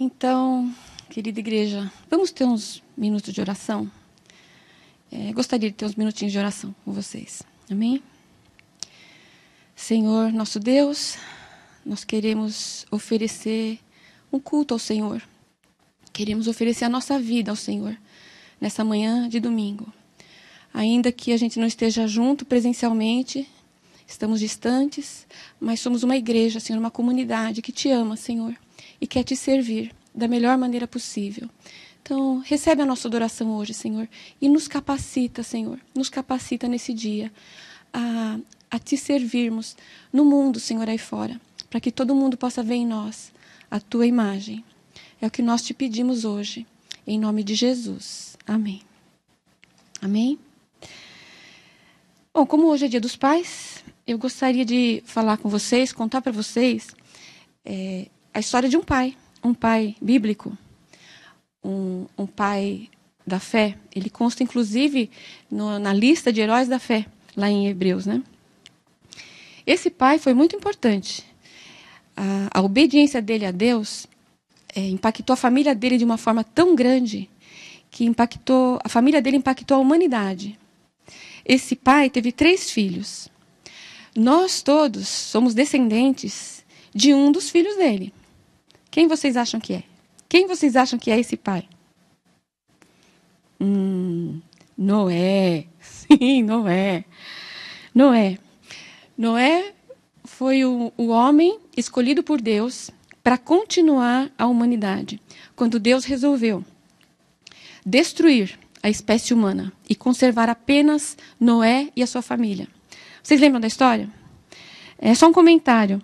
Então, querida igreja, vamos ter uns minutos de oração? É, gostaria de ter uns minutinhos de oração com vocês. Amém? Senhor, nosso Deus, nós queremos oferecer um culto ao Senhor. Queremos oferecer a nossa vida ao Senhor nessa manhã de domingo. Ainda que a gente não esteja junto presencialmente, estamos distantes, mas somos uma igreja, Senhor, uma comunidade que te ama, Senhor, e quer te servir da melhor maneira possível. Então, recebe a nossa adoração hoje, Senhor, e nos capacita, Senhor, nos capacita nesse dia a, a te servirmos no mundo, Senhor, aí fora, para que todo mundo possa ver em nós a tua imagem. É o que nós te pedimos hoje, em nome de Jesus. Amém. Amém? Bom, como hoje é dia dos pais, eu gostaria de falar com vocês, contar para vocês é, a história de um pai, um pai bíblico, um, um pai da fé. Ele consta, inclusive, no, na lista de heróis da fé, lá em Hebreus, né? Esse pai foi muito importante. A, a obediência dele a Deus é, impactou a família dele de uma forma tão grande que impactou a família dele impactou a humanidade. Esse pai teve três filhos. Nós todos somos descendentes de um dos filhos dele. Quem vocês acham que é? Quem vocês acham que é esse pai? Hum, Noé. Sim, Noé. Noé. Noé foi o, o homem escolhido por Deus para continuar a humanidade. Quando Deus resolveu destruir a espécie humana e conservar apenas Noé e a sua família. Vocês lembram da história? É só um comentário.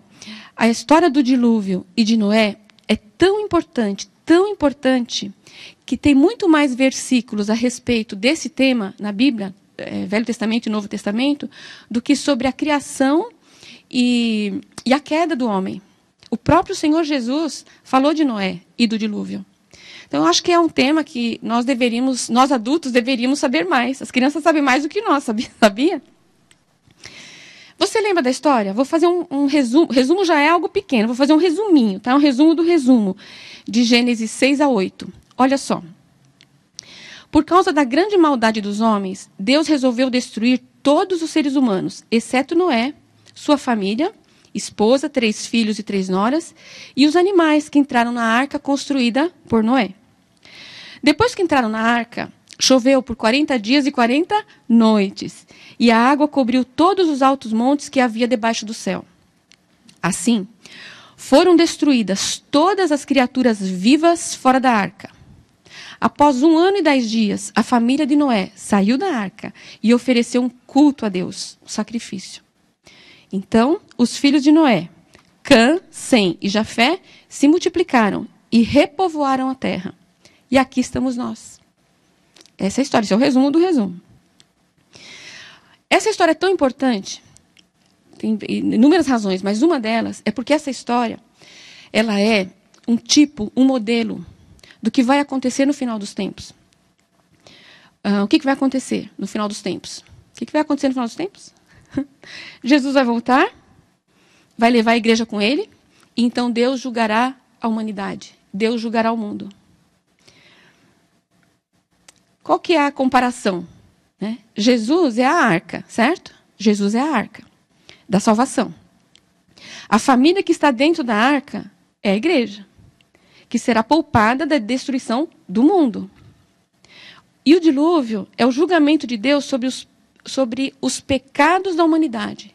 A história do dilúvio e de Noé é tão importante, tão importante, que tem muito mais versículos a respeito desse tema na Bíblia, é, Velho Testamento e Novo Testamento, do que sobre a criação e, e a queda do homem. O próprio Senhor Jesus falou de Noé e do dilúvio. Então, eu acho que é um tema que nós deveríamos, nós adultos deveríamos saber mais. As crianças sabem mais do que nós, sabia? Você lembra da história? Vou fazer um, um resumo. Resumo já é algo pequeno, vou fazer um resuminho, tá? Um resumo do resumo, de Gênesis 6 a 8. Olha só. Por causa da grande maldade dos homens, Deus resolveu destruir todos os seres humanos, exceto Noé, sua família, esposa, três filhos e três noras, e os animais que entraram na arca construída por Noé. Depois que entraram na arca, choveu por 40 dias e 40 noites, e a água cobriu todos os altos montes que havia debaixo do céu. Assim, foram destruídas todas as criaturas vivas fora da arca. Após um ano e dez dias, a família de Noé saiu da arca e ofereceu um culto a Deus, um sacrifício. Então, os filhos de Noé, Cã, Sem e Jafé, se multiplicaram e repovoaram a terra. E aqui estamos nós. Essa é a história, esse é o resumo do resumo. Essa história é tão importante, tem inúmeras razões, mas uma delas é porque essa história ela é um tipo, um modelo do que vai acontecer no final dos tempos. Uh, o que, que vai acontecer no final dos tempos? O que, que vai acontecer no final dos tempos? Jesus vai voltar, vai levar a igreja com ele, e então Deus julgará a humanidade. Deus julgará o mundo. Qual que é a comparação? Né? Jesus é a arca, certo? Jesus é a arca da salvação. A família que está dentro da arca é a igreja, que será poupada da destruição do mundo. E o dilúvio é o julgamento de Deus sobre os sobre os pecados da humanidade.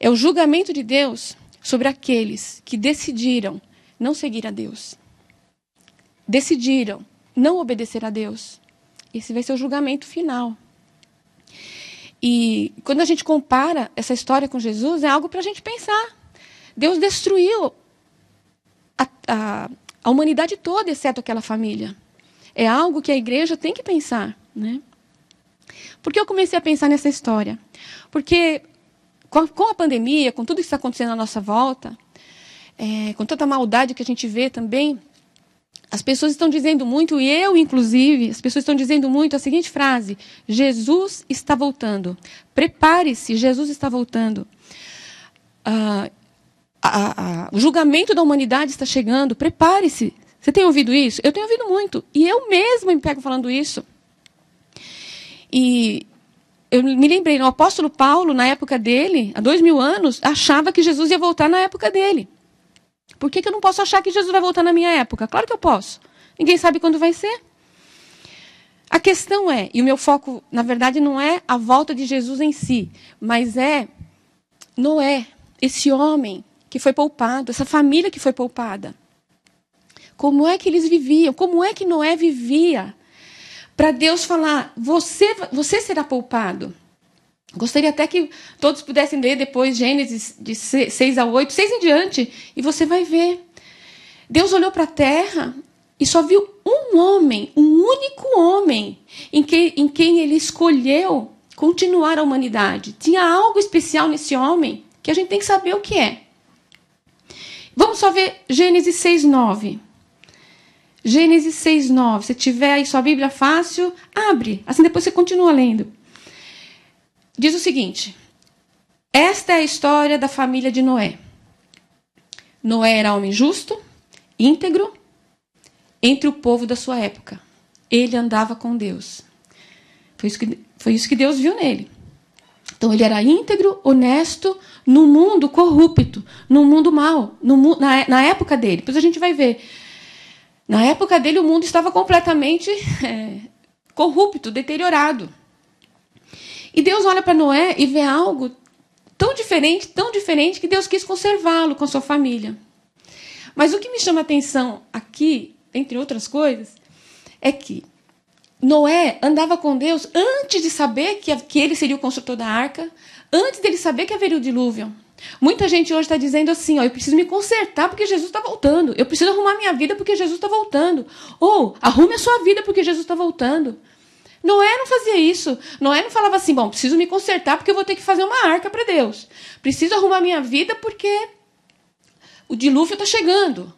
É o julgamento de Deus sobre aqueles que decidiram não seguir a Deus. Decidiram não obedecer a Deus. Esse vai ser o julgamento final. E quando a gente compara essa história com Jesus, é algo para a gente pensar. Deus destruiu a, a, a, humanidade toda, exceto aquela família. É algo que a igreja tem que pensar. Né? Por que eu comecei a pensar nessa história? Porque com a, com a pandemia, com tudo que está acontecendo à nossa volta, é, com tanta maldade que a gente vê também, as pessoas estão dizendo muito, e eu inclusive, as pessoas estão dizendo muito a seguinte frase: Jesus está voltando. Prepare-se, Jesus está voltando. Uh, a, a, o julgamento da humanidade está chegando, prepare-se. Você tem ouvido isso? Eu tenho ouvido muito. E eu mesma me pego falando isso. E eu me lembrei, o apóstolo Paulo, na época dele, há dois mil anos, achava que Jesus ia voltar na época dele. Por que, que eu não posso achar que Jesus vai voltar na minha época? Claro que eu posso. Ninguém sabe quando vai ser. A questão é, e o meu foco, na verdade, não é a volta de Jesus em si, mas é Noé, esse homem que foi poupado, essa família que foi poupada. Como é que eles viviam? Como é que Noé vivia? Para Deus falar: você, você será poupado. Gostaria até que todos pudessem ler depois Gênesis de 6 a 8, 6 em diante, e você vai ver. Deus olhou para a terra e só viu um homem, um único homem, em, que, em quem ele escolheu continuar a humanidade. Tinha algo especial nesse homem que a gente tem que saber o que é. Vamos só ver Gênesis 6, 9. Gênesis 6, 9. Se tiver aí sua Bíblia fácil, abre. Assim depois você continua lendo. Diz o seguinte: Esta é a história da família de Noé. Noé era homem justo, íntegro, entre o povo da sua época. Ele andava com Deus. Foi isso que, foi isso que Deus viu nele. Então ele era íntegro, honesto, no mundo corrupto, no mundo mau, no, na, na época dele. Depois a gente vai ver na época dele, o mundo estava completamente é, corrupto, deteriorado. E Deus olha para Noé e vê algo tão diferente, tão diferente, que Deus quis conservá-lo com a sua família. Mas o que me chama a atenção aqui, entre outras coisas, é que Noé andava com Deus antes de saber que, ele seria o construtor da arca, antes dele saber que haveria o dilúvio. Muita gente hoje está dizendo assim: ó, eu preciso me consertar porque Jesus está voltando. Eu preciso arrumar minha vida porque Jesus está voltando. Ou arrume a sua vida porque Jesus está voltando. Noé não fazia isso. Noé não falava assim: bom, preciso me consertar porque eu vou ter que fazer uma arca para Deus. Preciso arrumar minha vida porque o dilúvio está chegando.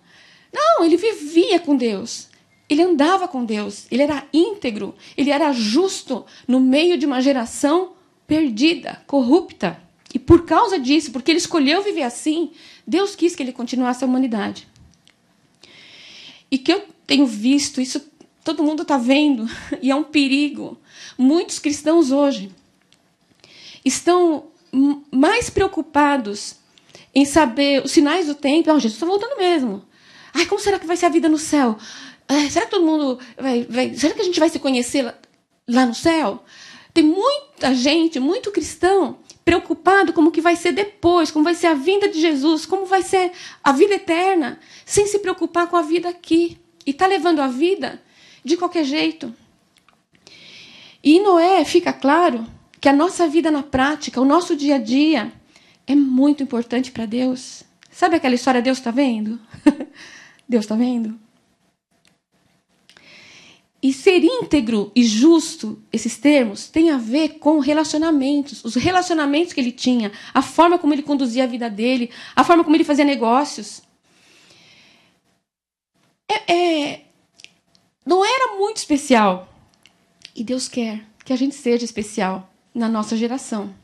Não, ele vivia com Deus. Ele andava com Deus. Ele era íntegro. Ele era justo no meio de uma geração perdida, corrupta. E por causa disso, porque ele escolheu viver assim, Deus quis que ele continuasse a humanidade. E que eu tenho visto, isso todo mundo está vendo, e é um perigo. Muitos cristãos hoje estão mais preocupados em saber os sinais do tempo. Ah, Jesus está voltando mesmo. Ai, como será que vai ser a vida no céu? será que todo mundo vai, vai, Será que a gente vai se conhecer lá, lá no céu? Tem muita gente, muito cristão, preocupado como que vai ser depois, como vai ser a vinda de Jesus, como vai ser a vida eterna, sem se preocupar com a vida aqui. E está levando a vida de qualquer jeito. E Noé fica claro que a nossa vida na prática, o nosso dia a dia, é muito importante para Deus. Sabe aquela história Deus está vendo? Deus está vendo? E ser íntegro e justo, esses termos, tem a ver com relacionamentos, os relacionamentos que ele tinha, a forma como ele conduzia a vida dele, a forma como ele fazia negócios. É, é, não era muito especial. E Deus quer que a gente seja especial na nossa geração.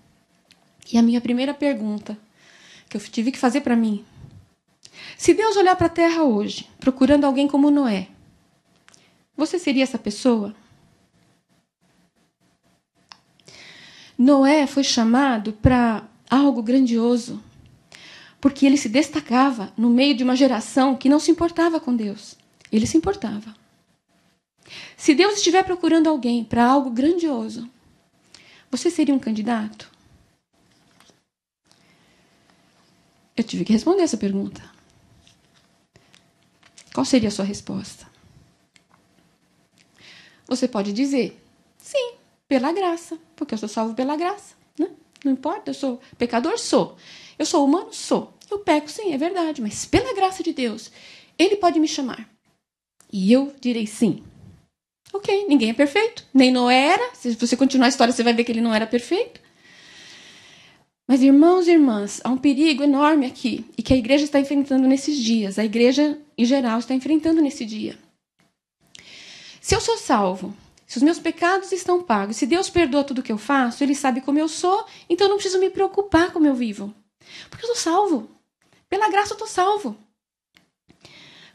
E a minha primeira pergunta que eu tive que fazer para mim: se Deus olhar para a terra hoje, procurando alguém como Noé, você seria essa pessoa? Noé foi chamado para algo grandioso, porque ele se destacava no meio de uma geração que não se importava com Deus. Ele se importava. Se Deus estiver procurando alguém para algo grandioso, você seria um candidato? Eu tive que responder essa pergunta. Qual seria a sua resposta? Você pode dizer, sim, pela graça, porque eu sou salvo pela graça. Né? Não importa, eu sou pecador? Sou. Eu sou humano? Sou. Eu peco, sim, é verdade, mas pela graça de Deus, Ele pode me chamar. E eu direi sim. Ok, ninguém é perfeito. Nem Noé era. Se você continuar a história, você vai ver que ele não era perfeito. Mas, irmãos e irmãs, há um perigo enorme aqui e que a igreja está enfrentando nesses dias. A igreja, em geral, está enfrentando nesse dia. Se eu sou salvo, se os meus pecados estão pagos, se Deus perdoa tudo que eu faço, Ele sabe como eu sou, então eu não preciso me preocupar como eu vivo. Porque eu sou salvo. Pela graça eu estou salvo.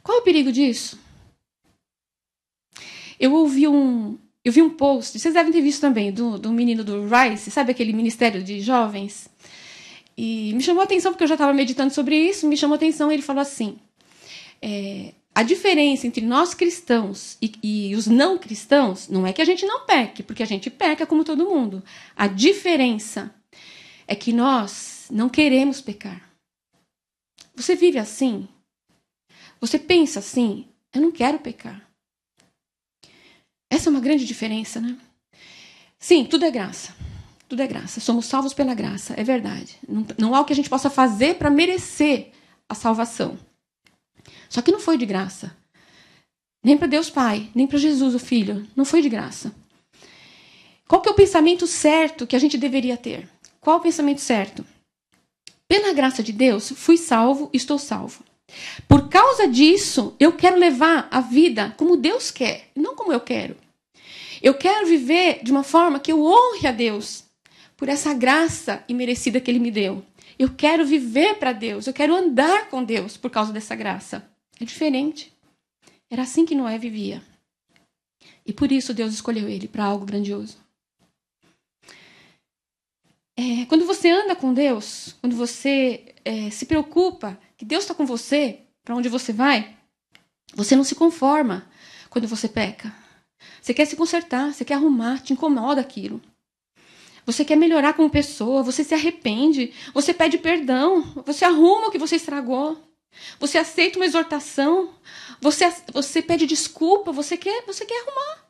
Qual é o perigo disso? Eu ouvi um, eu vi um post, vocês devem ter visto também, do, do menino do Rice, sabe aquele ministério de jovens? E me chamou a atenção, porque eu já estava meditando sobre isso, me chamou a atenção, ele falou assim: é, a diferença entre nós cristãos e, e, os não cristãos não é que a gente não peque, porque a gente peca como todo mundo. A diferença é que nós não queremos pecar. Você vive assim? Você pensa assim? Eu não quero pecar. Essa é uma grande diferença, né? Sim, tudo é graça. Tudo é graça. Somos salvos pela graça, é verdade. Não, não há o que a gente possa fazer para merecer a salvação. Só que não foi de graça. Nem para Deus Pai, nem para Jesus o Filho. Não foi de graça. Qual que é o pensamento certo que a gente deveria ter? Qual o pensamento certo? Pela graça de Deus, fui salvo, estou salvo. Por causa disso, eu quero levar a vida como Deus quer, não como eu quero. Eu quero viver de uma forma que eu honre a Deus por essa graça imerecida que Ele me deu. Eu quero viver para Deus, eu quero andar com Deus por causa dessa graça. É diferente. Era assim que Noé vivia. E por isso Deus escolheu ele para algo grandioso. É, quando você anda com Deus, quando você é, se preocupa que Deus está com você, para onde você vai, você não se conforma quando você peca. Você quer se consertar, você quer arrumar, te incomoda aquilo. Você quer melhorar como pessoa, você se arrepende, você pede perdão, você arruma o que você estragou. Você aceita uma exortação, você, você pede desculpa, você quer, você quer arrumar.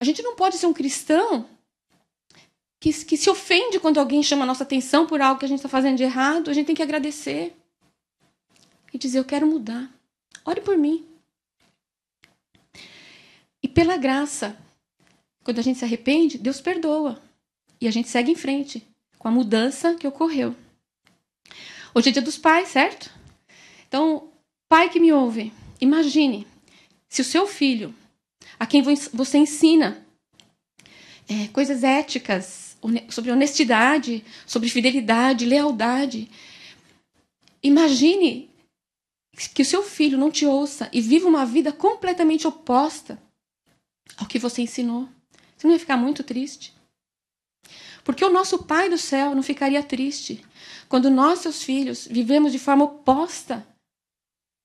A gente não pode ser um cristão que, que se ofende quando alguém chama a nossa atenção por algo que a gente está fazendo de errado. A gente tem que agradecer e dizer: Eu quero mudar. Ore por mim. E pela graça, quando a gente se arrepende, Deus perdoa. E a gente segue em frente com a mudança que ocorreu. Hoje é dia dos pais, certo? Então, pai que me ouve, imagine se o seu filho, a quem você ensina é, coisas éticas, sobre honestidade, sobre fidelidade, lealdade, imagine que o seu filho não te ouça e viva uma vida completamente oposta ao que você ensinou. Você não ia ficar muito triste? Porque o nosso Pai do céu não ficaria triste quando nós, seus filhos, vivemos de forma oposta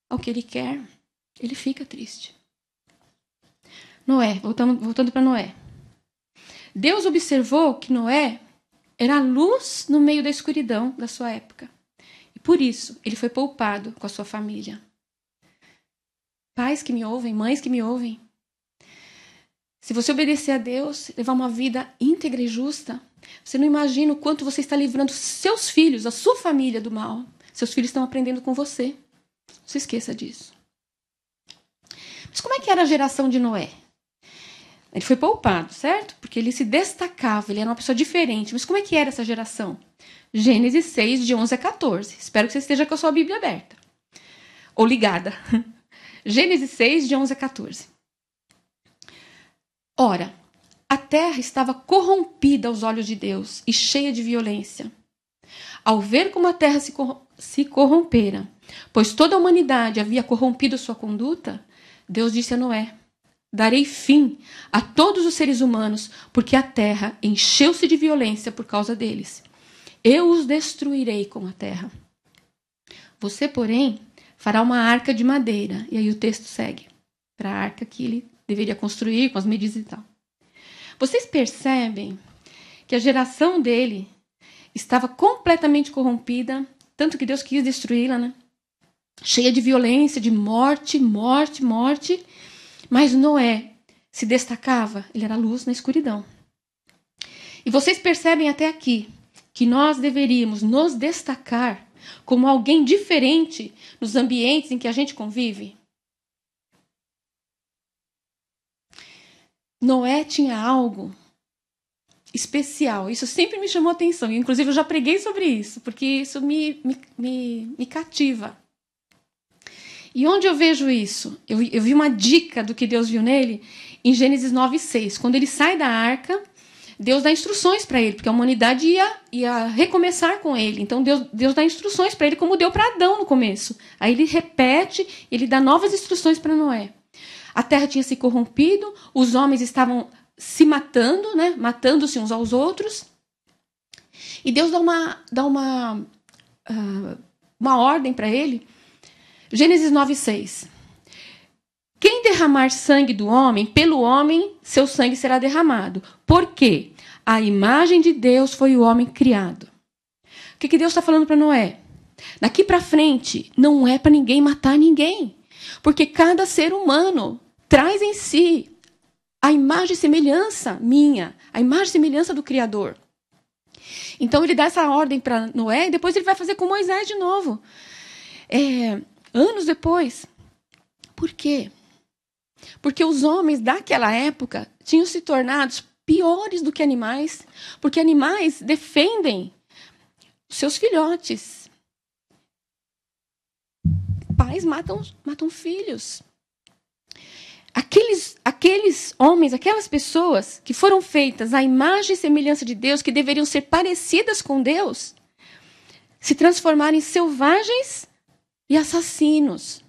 ao que ele quer. Ele fica triste. Noé, voltando, voltando para Noé. Deus observou que Noé era luz no meio da escuridão da sua época. E por isso ele foi poupado com a sua família. Pais que me ouvem, mães que me ouvem. Se você obedecer a Deus, levar uma vida íntegra e justa, você não imagina o quanto você está livrando seus filhos, a sua família do mal. Seus filhos estão aprendendo com você. Não se esqueça disso. Mas como é que era a geração de Noé? Ele foi poupado, certo? Porque ele se destacava, ele era uma pessoa diferente. Mas como é que era essa geração? Gênesis 6, de 11 a 14. Espero que você esteja com a sua Bíblia aberta. Ou ligada. Gênesis 6, de 11 a 14. Ora, a terra estava corrompida aos olhos de Deus e cheia de violência. Ao ver como a terra se, se corrompera, pois toda a humanidade havia corrompido sua conduta, Deus disse a Noé: Darei fim a todos os seres humanos, porque a terra encheu-se de violência por causa deles. Eu os destruirei com a terra. Você, porém, fará uma arca de madeira. E aí o texto segue para a arca que ele deveria construir com as medidas e tal. Vocês percebem que a geração dele estava completamente corrompida, tanto que Deus quis destruí-la, né? Cheia de violência, de morte, morte, morte. Mas Noé se destacava, ele era luz na escuridão. E vocês percebem até aqui que nós deveríamos nos destacar como alguém diferente nos ambientes em que a gente convive? Noé tinha algo especial. Isso sempre me chamou atenção. Inclusive, eu já preguei sobre isso, porque isso me, me, me, me cativa. E onde eu vejo isso? Eu, eu, vi uma dica do que Deus viu nele em Gênesis 9, 6. Quando ele sai da arca, Deus dá instruções para ele, porque a humanidade ia, ia recomeçar com ele. Então Deus, Deus dá instruções para ele, como deu para Adão no começo. Aí ele repete, ele dá novas instruções para Noé. A terra tinha se corrompido, os homens estavam se matando, né? matando-se uns aos outros. E Deus dá uma, dá uma, uh, uma ordem para ele. Gênesis 9, 6. Quem derramar sangue do homem, pelo homem seu sangue será derramado. Por quê? A imagem de Deus foi o homem criado. O que, que Deus está falando para Noé? Daqui para frente, não é para ninguém matar ninguém. Porque cada ser humano traz em si a imagem e semelhança minha, a imagem e semelhança do Criador. Então ele dá essa ordem para Noé e depois ele vai fazer com Moisés de novo. É, anos depois. Por quê? Porque os homens daquela época tinham se tornado piores do que animais, porque animais defendem seus filhotes. Pais matam, matam filhos. Aqueles, aqueles homens, aquelas pessoas que foram feitas à imagem e semelhança de Deus, que deveriam ser parecidas com Deus, se transformaram em selvagens e assassinos.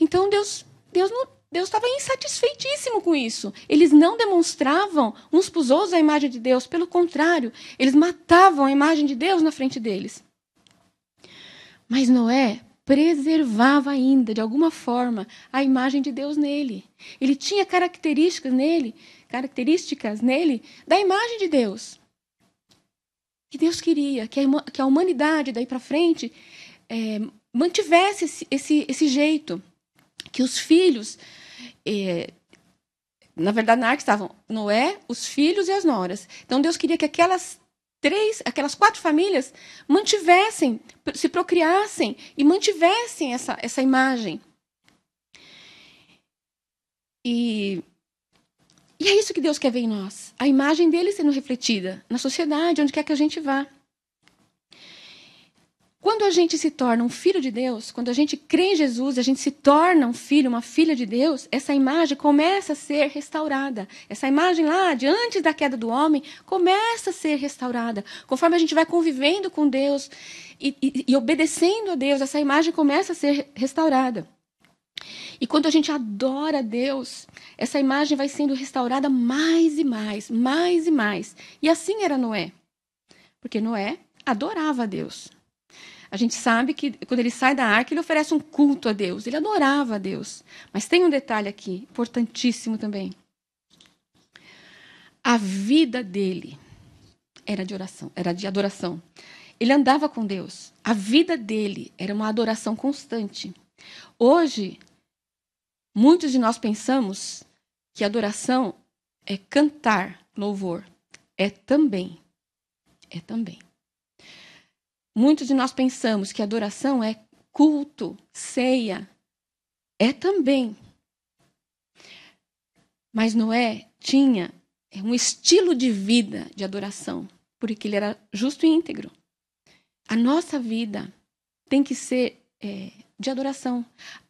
Então Deus, Deus não, Deus estava insatisfeitíssimo com isso. Eles não demonstravam uns para os outros a imagem de Deus. Pelo contrário, eles matavam a imagem de Deus na frente deles. Mas Noé preservava ainda, de alguma forma, a imagem de Deus nele. Ele tinha características nele, características nele da imagem de Deus. Que Deus queria que a, humanidade daí para frente é, mantivesse esse, esse, esse jeito, que os filhos é, na verdade, na arca estavam Noé, os filhos e as noras. Então Deus queria que aquelas três, aquelas quatro famílias mantivessem, se procriassem e mantivessem essa, essa imagem. E, e é isso que Deus quer ver em nós. A imagem dele sendo refletida na sociedade, onde quer que a gente vá. Quando a gente se torna um filho de Deus, quando a gente crê em Jesus, a gente se torna um filho, uma filha de Deus, essa imagem começa a ser restaurada. Essa imagem lá, de antes da queda do homem, começa a ser restaurada. Conforme a gente vai convivendo com Deus e, e, e obedecendo a Deus, essa imagem começa a ser restaurada. E quando a gente adora a Deus, essa imagem vai sendo restaurada mais e mais, mais e mais. E assim era Noé. Porque Noé adorava a Deus. A gente sabe que quando ele sai da arca, ele oferece um culto a Deus. Ele adorava a Deus. Mas tem um detalhe aqui, importantíssimo também. A vida dele era de oração, era de adoração. Ele andava com Deus. A vida dele era uma adoração constante. Hoje, muitos de nós pensamos que adoração é cantar louvor. É também. É também. Muitos de nós pensamos que adoração é culto, ceia. É também. Mas Noé tinha um estilo de vida de adoração, porque ele era justo e íntegro. A nossa vida tem que ser é, de adoração.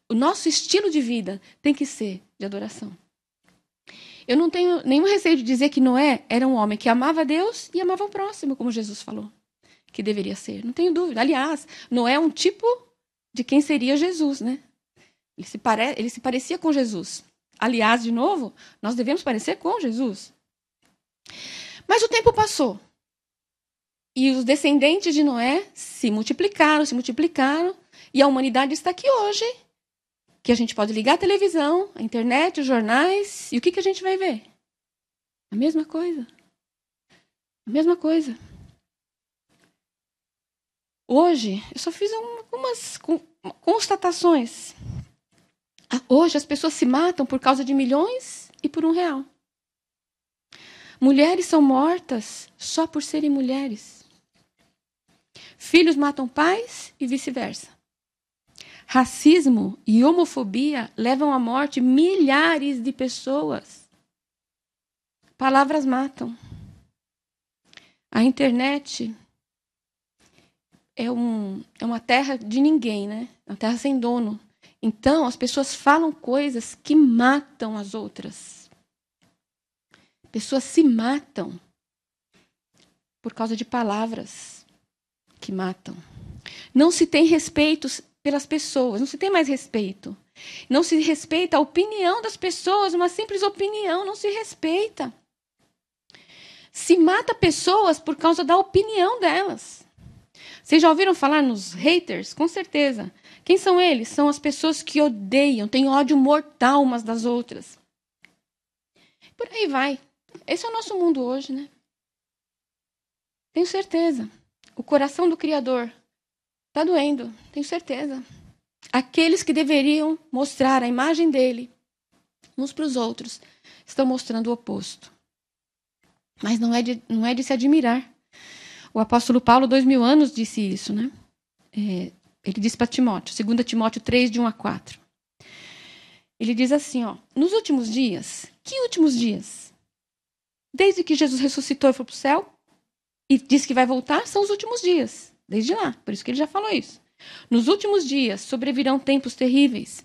O nosso estilo de vida tem que ser de adoração. Eu não tenho nenhum receio de dizer que Noé era um homem que amava Deus e amava o próximo, como Jesus falou que deveria ser. Não tenho dúvida. Aliás, Noé é um tipo de quem seria Jesus, né? Ele se, pare... ele se parecia com Jesus. Aliás, de novo, nós devemos parecer com Jesus. Mas o tempo passou. E os descendentes de Noé se multiplicaram, se multiplicaram. E a humanidade está aqui hoje. Que a gente pode ligar a televisão, a internet, os jornais. E o que, que a gente vai ver? A mesma coisa. A mesma coisa. Hoje, eu só fiz algumas constatações. Hoje, as pessoas se matam por causa de milhões e por um real. Mulheres são mortas só por serem mulheres. Filhos matam pais e vice-versa. Racismo e homofobia levam à morte milhares de pessoas. Palavras matam. A internet é, um, é uma terra de ninguém, né? É uma terra sem dono. Então, as pessoas falam coisas que matam as outras. Pessoas se matam por causa de palavras que matam. Não se tem respeito pelas pessoas, não se tem mais respeito. Não se respeita a opinião das pessoas, uma simples opinião não se respeita. Se mata pessoas por causa da opinião delas. Vocês já ouviram falar nos haters? Com certeza. Quem são eles? São as pessoas que odeiam, têm ódio mortal umas das outras. Por aí vai. Esse é o nosso mundo hoje, né? Tenho certeza. O coração do Criador está doendo, tenho certeza. Aqueles que deveriam mostrar a imagem dele uns para os outros estão mostrando o oposto. Mas não é de, não é de se admirar. O apóstolo Paulo, dois mil anos, disse isso, né? É, ele diz para Timóteo, 2 Timóteo 3, de 1 a 4. Ele diz assim, ó, nos últimos dias, que últimos dias? Desde que Jesus ressuscitou e foi para o céu, e disse que vai voltar, são os últimos dias. Desde lá, por isso que ele já falou isso. Nos últimos dias sobrevirão tempos terríveis.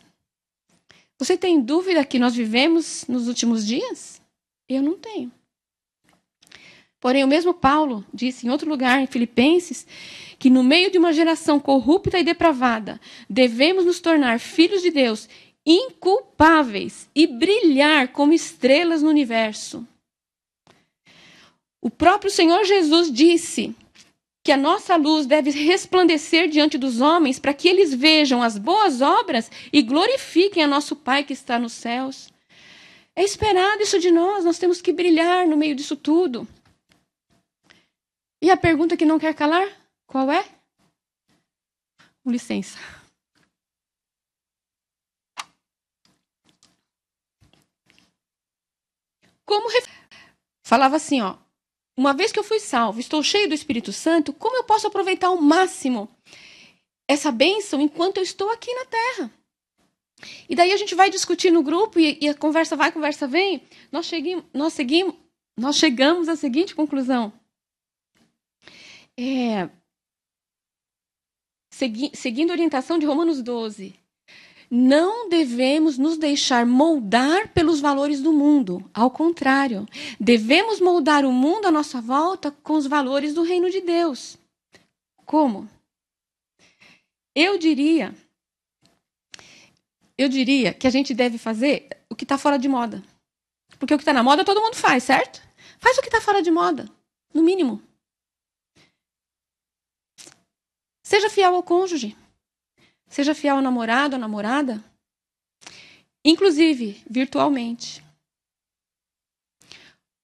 você tem dúvida que nós vivemos nos últimos dias? Eu não tenho. Porém, o mesmo Paulo disse em outro lugar, em Filipenses, que no meio de uma geração corrupta e depravada, devemos nos tornar filhos de Deus inculpáveis e brilhar como estrelas no universo. O próprio Senhor Jesus disse que a nossa luz deve resplandecer diante dos homens para que eles vejam as boas obras e glorifiquem a nosso Pai que está nos céus. É esperado isso de nós, nós temos que brilhar no meio disso tudo. E a pergunta que não quer calar? Qual é? Com licença. Como falava assim, ó, uma vez que eu fui salvo, estou cheio do Espírito Santo, como eu posso aproveitar ao máximo essa bênção enquanto eu estou aqui na terra? E daí a gente vai discutir no grupo e, e a conversa vai, a conversa vem. Nós, cheguimos, nós, seguimos, nós chegamos à seguinte conclusão. É, segui, seguindo a orientação de Romanos 12, não devemos nos deixar moldar pelos valores do mundo. Ao contrário, devemos moldar o mundo à nossa volta com os valores do reino de Deus. Como? Eu diria, eu diria que a gente deve fazer o que está fora de moda. Porque o que está na moda todo mundo faz, certo? Faz o que está fora de moda, no mínimo. Seja fiel ao cônjuge. Seja fiel ao namorado, à namorada, inclusive virtualmente.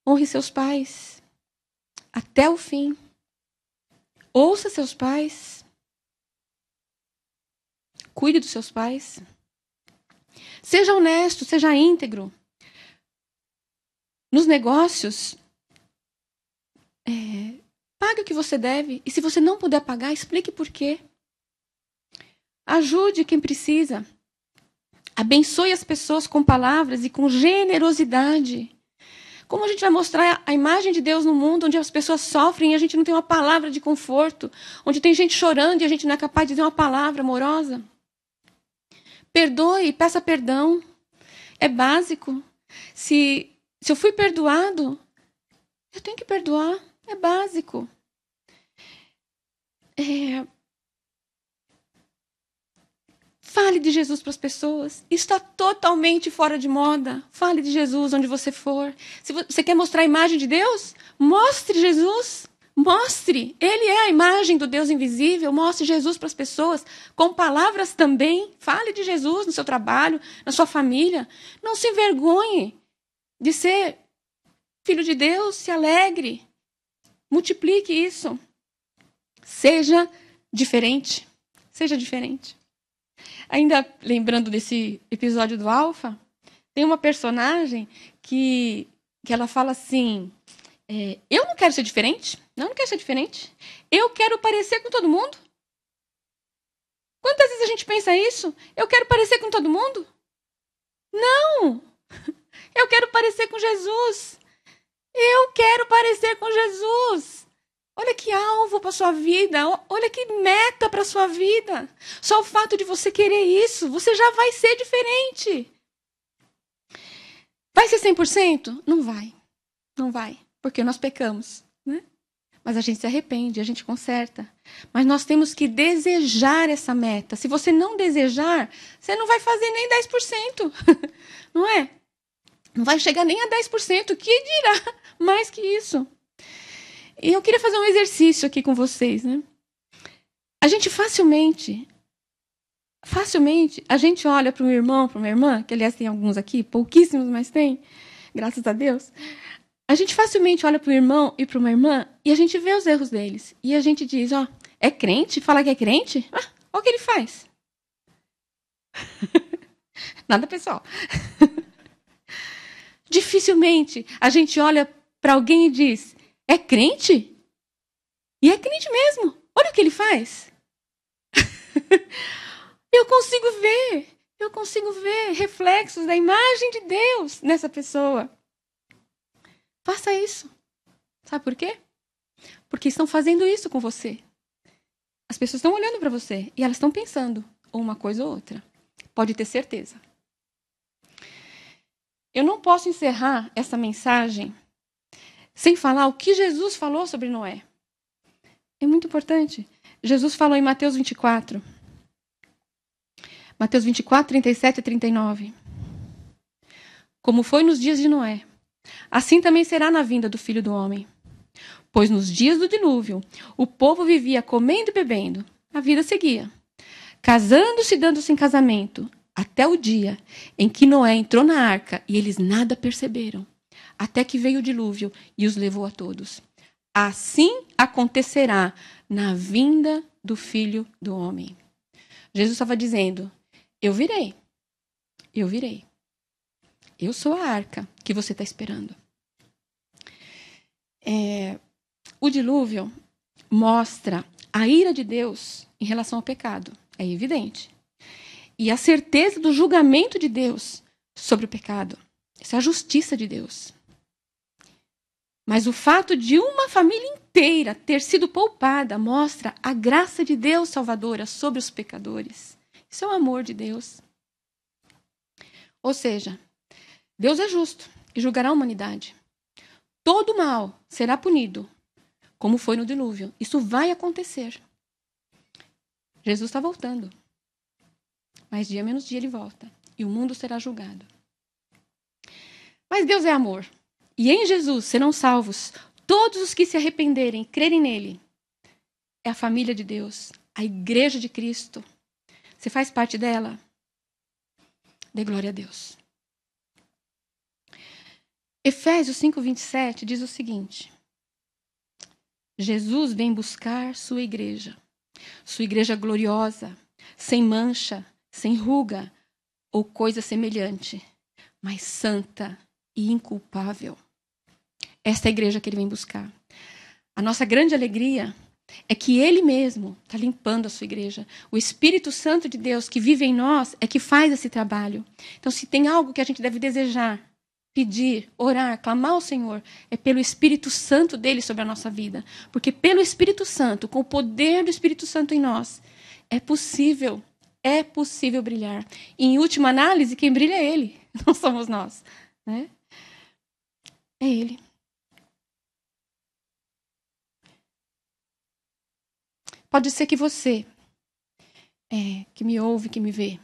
Honre seus pais até o fim. Ouça seus pais. Cuide dos seus pais. Seja honesto, seja íntegro. Nos negócios, é, pague o que você deve. E se você não puder pagar, explique por quê. Ajude quem precisa. Abençoe as pessoas com palavras e com generosidade. Como a gente vai mostrar a imagem de Deus no mundo onde as pessoas sofrem e a gente não tem uma palavra de conforto, onde tem gente chorando e a gente não é capaz de dizer uma palavra amorosa? Perdoe, peça perdão. É básico. Se, se eu fui perdoado, eu tenho que perdoar. É básico. É, Fale de Jesus para as pessoas. Está totalmente fora de moda. Fale de Jesus onde você for. Se você quer mostrar a imagem de Deus, mostre Jesus. Mostre. Ele é a imagem do Deus invisível. Mostre Jesus para as pessoas. Com palavras também. Fale de Jesus no seu trabalho, na sua família. Não se envergonhe de ser filho de Deus. Se alegre. Multiplique isso. Seja diferente. Seja diferente. Ainda lembrando desse episódio do Alpha, tem uma personagem que, que ela fala assim, é, eu não quero ser diferente. Não, não quero ser diferente. Eu quero parecer com todo mundo. Quantas vezes a gente pensa isso? Eu quero parecer com todo mundo? Não! Eu quero parecer com Jesus. Eu quero parecer com Jesus. Olha que alvo para sua vida, olha que meta para sua vida. Só o fato de você querer isso, você já vai ser diferente. Vai ser 100%? Não vai. Não vai, porque nós pecamos, né? Mas a gente se arrepende, a gente conserta. Mas nós temos que desejar essa meta. Se você não desejar, você não vai fazer nem 10%. não é? Não vai chegar nem a 10%. Que dirá mais que isso? E eu queria fazer um exercício aqui com vocês, né? A gente facilmente, facilmente, a gente olha para um irmão, para uma irmã, que aliás tem alguns aqui, pouquíssimos, mas tem, graças a Deus. A gente facilmente olha para um irmão e para uma irmã e a gente vê os erros deles. E a gente diz, ó, é crente? Fala que é crente? Ah, olha o que ele faz. Nada pessoal. Dificilmente a gente olha para alguém e diz: é crente? E é crente mesmo. Olha o que ele faz. eu consigo ver, eu consigo ver reflexos da imagem de Deus nessa pessoa. Faça isso. Sabe por quê? Porque estão fazendo isso com você. As pessoas estão olhando para você e elas estão pensando ou uma coisa ou outra. Pode ter certeza. Eu não posso encerrar essa mensagem sem falar o que Jesus falou sobre Noé. É muito importante. Jesus falou em Mateus 24. Mateus 24, 37 e 39. Como foi nos dias de Noé, assim também será na vinda do filho do homem. Pois nos dias do dilúvio, o povo vivia comendo e bebendo, a vida seguia, casando-se e dando-se em casamento, até o dia em que Noé entrou na arca e eles nada perceberam até que veio o dilúvio e os levou a todos. Assim acontecerá na vinda do filho do homem. Jesus estava dizendo: Eu virei, eu virei. Eu sou a arca que você está esperando. É, o dilúvio mostra a ira de Deus em relação ao pecado, é evidente. E a certeza do julgamento de Deus sobre o pecado. Isso é a justiça de Deus. Mas o fato de uma família inteira ter sido poupada mostra a graça de Deus salvadora sobre os pecadores. Isso é o amor de Deus. Ou seja, Deus é justo e julgará a humanidade. Todo mal será punido, como foi no dilúvio. Isso vai acontecer. Jesus está voltando. Mas dia menos dia ele volta. E o mundo será julgado. Mas Deus é amor. E em Jesus serão salvos todos os que se arrependerem, crerem nele. É a família de Deus, a igreja de Cristo. Você faz parte dela? Dê glória a Deus. Efésios 5:27 diz o seguinte: Jesus vem buscar sua igreja, sua igreja gloriosa, sem mancha, sem ruga ou coisa semelhante, mas santa e inculpável. Esta é a igreja que ele vem buscar. A nossa grande alegria é que ele mesmo está limpando a sua igreja. O Espírito Santo de Deus que vive em nós é que faz esse trabalho. Então, se tem algo que a gente deve desejar, pedir, orar, clamar ao Senhor, é pelo Espírito Santo dele sobre a nossa vida. Porque pelo Espírito Santo, com o poder do Espírito Santo em nós, é possível, é possível brilhar. E, em última análise, quem brilha é ele, não somos nós. Né? É ele. Pode ser que você, é, que me ouve, que me vê,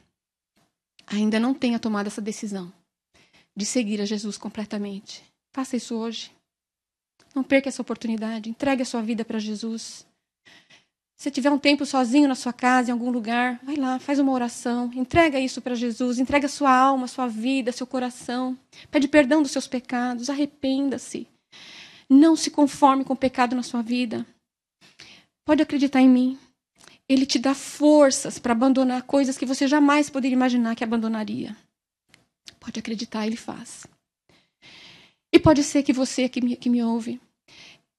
ainda não tenha tomado essa decisão de seguir a Jesus completamente. Faça isso hoje. Não perca essa oportunidade. Entregue a sua vida para Jesus. Se tiver um tempo sozinho na sua casa, em algum lugar, vai lá, faz uma oração, entrega isso para Jesus, entrega sua alma, sua vida, seu coração. Pede perdão dos seus pecados, arrependa-se. Não se conforme com o pecado na sua vida. Pode acreditar em mim. Ele te dá forças para abandonar coisas que você jamais poderia imaginar que abandonaria. Pode acreditar, ele faz. E pode ser que você que me, que me ouve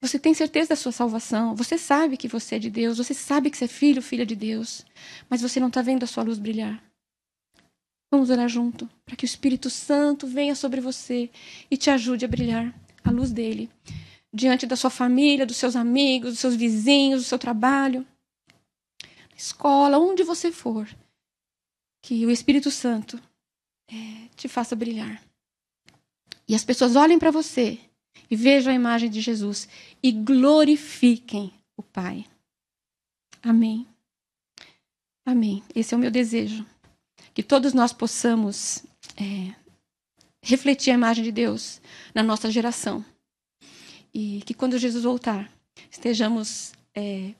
Você tem certeza da sua salvação, você sabe que você é de Deus, você sabe que você é filho, filha de Deus, mas você não está vendo a sua luz brilhar. Vamos orar junto, para que o Espírito Santo venha sobre você e te ajude a brilhar a luz dele diante da sua família, dos seus amigos, dos seus vizinhos, do seu trabalho, escola, onde você for. Que o Espírito Santo é, te faça brilhar. E as pessoas olhem para você e vejam a imagem de Jesus e glorifiquem o Pai. Amém. Amém. Esse é o meu desejo. Que todos nós possamos é, refletir a imagem de Deus na nossa geração. E que quando Jesus voltar, estejamos é,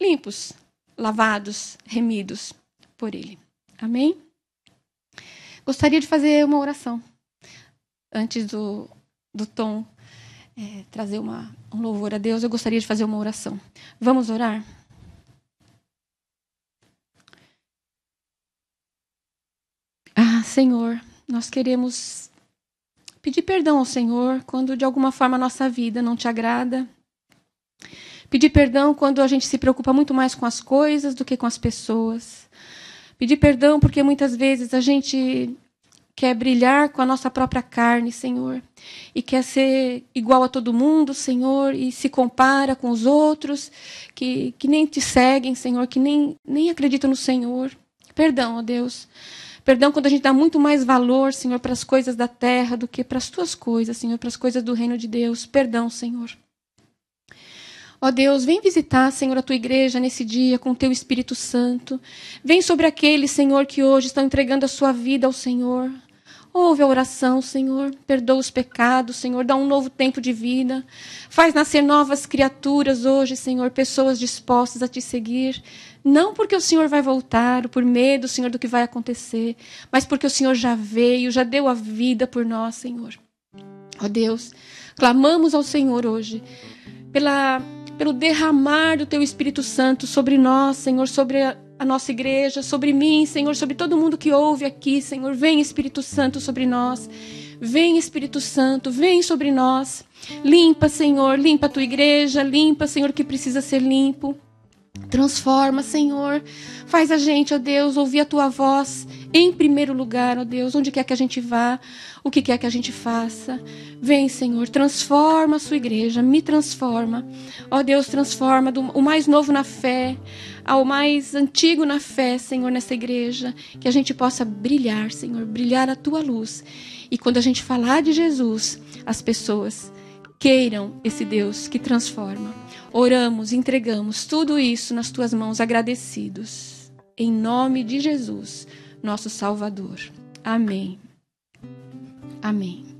limpos, lavados, remidos por Ele. Amém? Gostaria de fazer uma oração antes do, do Tom é, trazer uma, um louvor a Deus. Eu gostaria de fazer uma oração. Vamos orar? Ah, Senhor, nós queremos pedir perdão ao Senhor quando de alguma forma a nossa vida não te agrada. Pedir perdão quando a gente se preocupa muito mais com as coisas do que com as pessoas. Pedir perdão porque muitas vezes a gente quer brilhar com a nossa própria carne, Senhor, e quer ser igual a todo mundo, Senhor, e se compara com os outros que, que nem te seguem, Senhor, que nem, nem acreditam no Senhor. Perdão, ó Deus. Perdão quando a gente dá muito mais valor, Senhor, para as coisas da terra do que para as tuas coisas, Senhor, para as coisas do reino de Deus. Perdão, Senhor. Ó Deus, vem visitar, Senhor, a tua igreja nesse dia com o teu Espírito Santo. Vem sobre aqueles, Senhor, que hoje estão entregando a sua vida ao Senhor. Ouve a oração, Senhor. Perdoa os pecados, Senhor. Dá um novo tempo de vida. Faz nascer novas criaturas hoje, Senhor. Pessoas dispostas a te seguir. Não porque o Senhor vai voltar, por medo, Senhor, do que vai acontecer, mas porque o Senhor já veio, já deu a vida por nós, Senhor. Ó Deus, clamamos ao Senhor hoje pela pelo derramar do teu Espírito Santo sobre nós, Senhor, sobre a, a nossa igreja, sobre mim, Senhor, sobre todo mundo que ouve aqui, Senhor. Vem, Espírito Santo, sobre nós. Vem, Espírito Santo, vem sobre nós. Limpa, Senhor, limpa a tua igreja, limpa, Senhor, que precisa ser limpo. Transforma, Senhor. Faz a gente, ó Deus, ouvir a tua voz em primeiro lugar, ó Deus, onde quer que a gente vá, o que quer que a gente faça. Vem, Senhor, transforma a sua igreja, me transforma. Ó Deus, transforma do, o mais novo na fé ao mais antigo na fé, Senhor, nessa igreja. Que a gente possa brilhar, Senhor, brilhar a tua luz. E quando a gente falar de Jesus, as pessoas queiram esse Deus que transforma. Oramos, entregamos tudo isso nas tuas mãos, agradecidos. Em nome de Jesus, nosso Salvador. Amém. Amém.